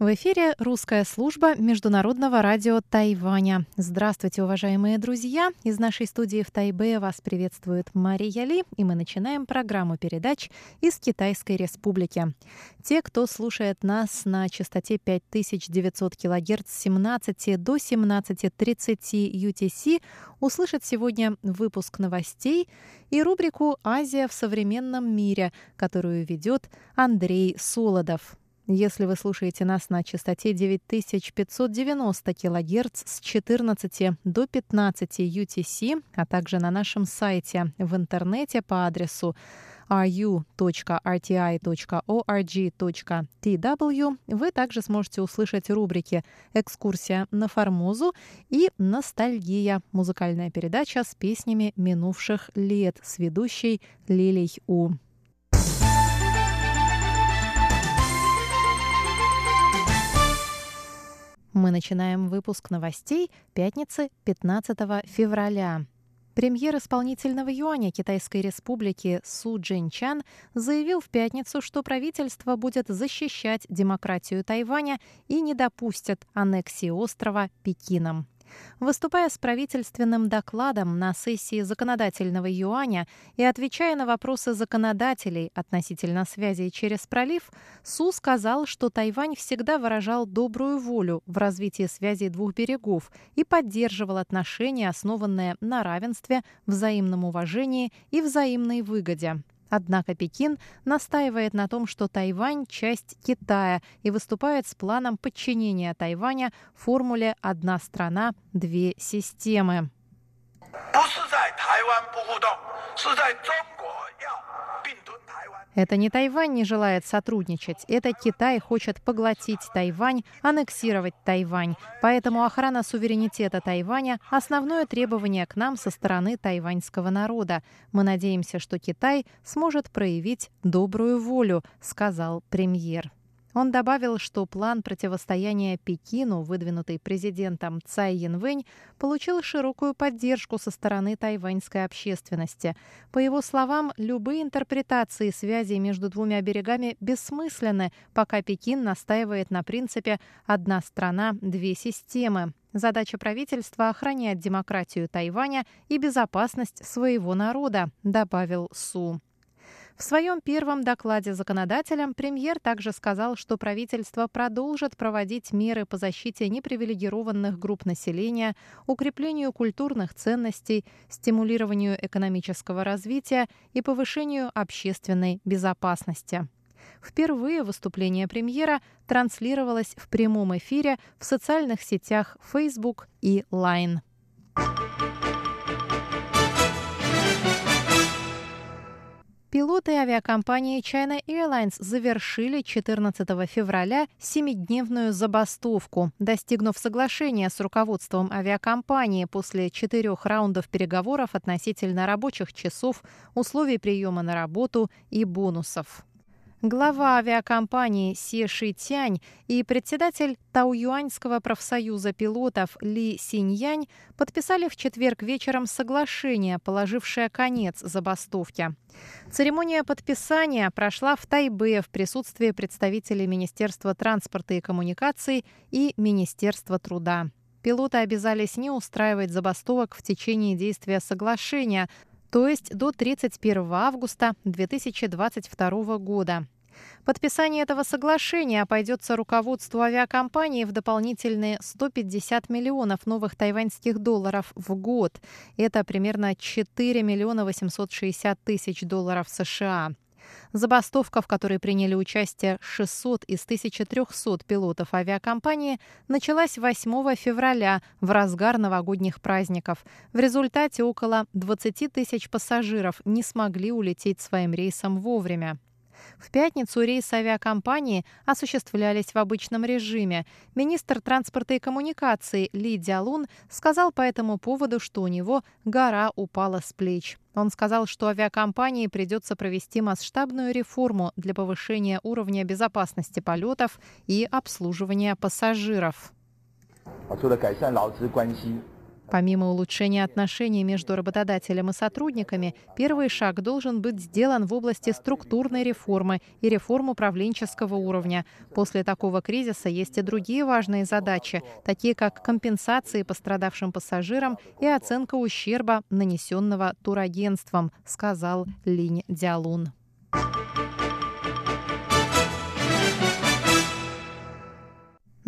В эфире русская служба Международного радио Тайваня. Здравствуйте, уважаемые друзья! Из нашей студии в Тайбе вас приветствует Мария Ли, и мы начинаем программу передач из Китайской Республики. Те, кто слушает нас на частоте 5900 кГц с 17 до 17.30 UTC, услышат сегодня выпуск новостей и рубрику «Азия в современном мире», которую ведет Андрей Солодов. Если вы слушаете нас на частоте 9590 кГц с 14 до 15 UTC, а также на нашем сайте в интернете по адресу ru.rti.org.tw, вы также сможете услышать рубрики «Экскурсия на Формозу» и «Ностальгия» – музыкальная передача с песнями минувших лет с ведущей Лилей У. Мы начинаем выпуск новостей пятницы 15 февраля. Премьер исполнительного юаня Китайской республики Су Джинчан заявил в пятницу, что правительство будет защищать демократию Тайваня и не допустит аннексии острова Пекином. Выступая с правительственным докладом на сессии законодательного юаня и отвечая на вопросы законодателей относительно связи через пролив, Су сказал, что Тайвань всегда выражал добрую волю в развитии связей двух берегов и поддерживал отношения, основанные на равенстве, взаимном уважении и взаимной выгоде. Однако Пекин настаивает на том, что Тайвань – часть Китая и выступает с планом подчинения Тайваня формуле «одна страна, две системы». Это не Тайвань не желает сотрудничать, это Китай хочет поглотить Тайвань, аннексировать Тайвань. Поэтому охрана суверенитета Тайваня – основное требование к нам со стороны тайваньского народа. Мы надеемся, что Китай сможет проявить добрую волю, сказал премьер. Он добавил, что план противостояния Пекину, выдвинутый президентом Цай Янвэнь, получил широкую поддержку со стороны тайваньской общественности. По его словам, любые интерпретации связей между двумя берегами бессмысленны, пока Пекин настаивает на принципе «одна страна, две системы». Задача правительства – охранять демократию Тайваня и безопасность своего народа, добавил Су. В своем первом докладе законодателям премьер также сказал, что правительство продолжит проводить меры по защите непривилегированных групп населения, укреплению культурных ценностей, стимулированию экономического развития и повышению общественной безопасности. Впервые выступление премьера транслировалось в прямом эфире в социальных сетях Facebook и Line. Пилоты авиакомпании China Airlines завершили 14 февраля семидневную забастовку, достигнув соглашения с руководством авиакомпании после четырех раундов переговоров относительно рабочих часов, условий приема на работу и бонусов. Глава авиакомпании Се Шитянь и председатель Тауюаньского профсоюза пилотов Ли Синьянь подписали в четверг вечером соглашение, положившее конец забастовке. Церемония подписания прошла в Тайбе в присутствии представителей Министерства транспорта и коммуникаций и Министерства труда. Пилоты обязались не устраивать забастовок в течение действия соглашения, то есть до 31 августа 2022 года. Подписание этого соглашения обойдется руководству авиакомпании в дополнительные 150 миллионов новых тайваньских долларов в год. Это примерно 4 миллиона 860 тысяч долларов США. Забастовка, в которой приняли участие 600 из 1300 пилотов авиакомпании, началась 8 февраля в разгар новогодних праздников. В результате около 20 тысяч пассажиров не смогли улететь своим рейсом вовремя. В пятницу рейсы авиакомпании осуществлялись в обычном режиме. Министр транспорта и коммуникаций Ли Дялун сказал по этому поводу, что у него гора упала с плеч. Он сказал, что авиакомпании придется провести масштабную реформу для повышения уровня безопасности полетов и обслуживания пассажиров. 除了改善劳资关系。 Помимо улучшения отношений между работодателем и сотрудниками, первый шаг должен быть сделан в области структурной реформы и реформ управленческого уровня. После такого кризиса есть и другие важные задачи, такие как компенсации пострадавшим пассажирам и оценка ущерба, нанесенного турагентством, сказал Линь Дялун.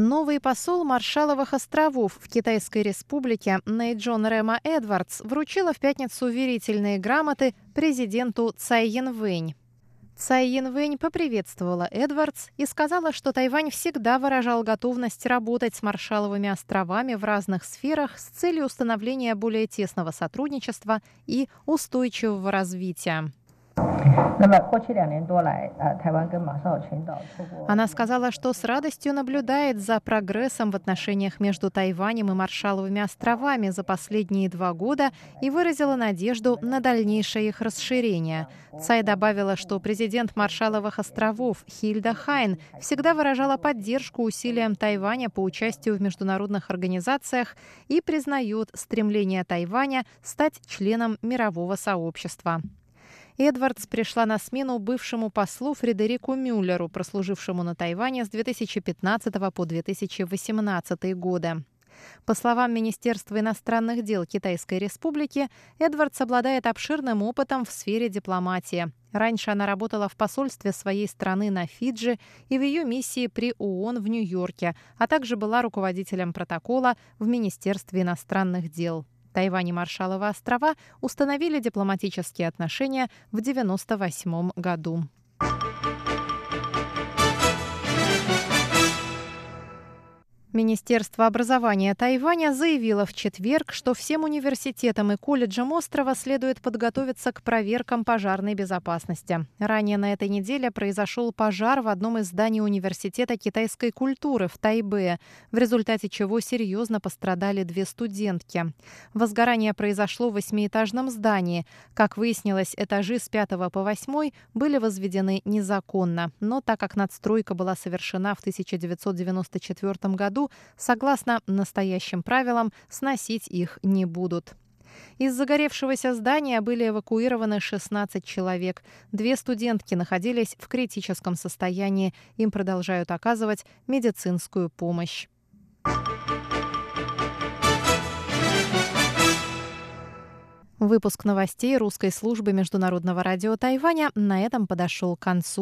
Новый посол Маршаловых островов в Китайской республике Нейджон Рема Эдвардс вручила в пятницу уверительные грамоты президенту Цай Янвэнь. Цай Янвэнь поприветствовала Эдвардс и сказала, что Тайвань всегда выражал готовность работать с Маршаловыми островами в разных сферах с целью установления более тесного сотрудничества и устойчивого развития. Она сказала, что с радостью наблюдает за прогрессом в отношениях между Тайванем и Маршаловыми островами за последние два года и выразила надежду на дальнейшее их расширение. Цай добавила, что президент Маршаловых островов Хильда Хайн всегда выражала поддержку усилиям Тайваня по участию в международных организациях и признает стремление Тайваня стать членом мирового сообщества. Эдвардс пришла на смену бывшему послу Фредерику Мюллеру, прослужившему на Тайване с 2015 по 2018 годы. По словам Министерства иностранных дел Китайской Республики, Эдвардс обладает обширным опытом в сфере дипломатии. Раньше она работала в посольстве своей страны на Фиджи и в ее миссии при ООН в Нью-Йорке, а также была руководителем протокола в Министерстве иностранных дел. Тайвань и Маршалловы острова установили дипломатические отношения в 1998 году. Министерство образования Тайваня заявило в четверг, что всем университетам и колледжам острова следует подготовиться к проверкам пожарной безопасности. Ранее на этой неделе произошел пожар в одном из зданий Университета китайской культуры в Тайбе, в результате чего серьезно пострадали две студентки. Возгорание произошло в восьмиэтажном здании. Как выяснилось, этажи с 5 по 8 были возведены незаконно, но так как надстройка была совершена в 1994 году, согласно настоящим правилам, сносить их не будут. Из загоревшегося здания были эвакуированы 16 человек. Две студентки находились в критическом состоянии. Им продолжают оказывать медицинскую помощь. Выпуск новостей русской службы международного радио Тайваня на этом подошел к концу.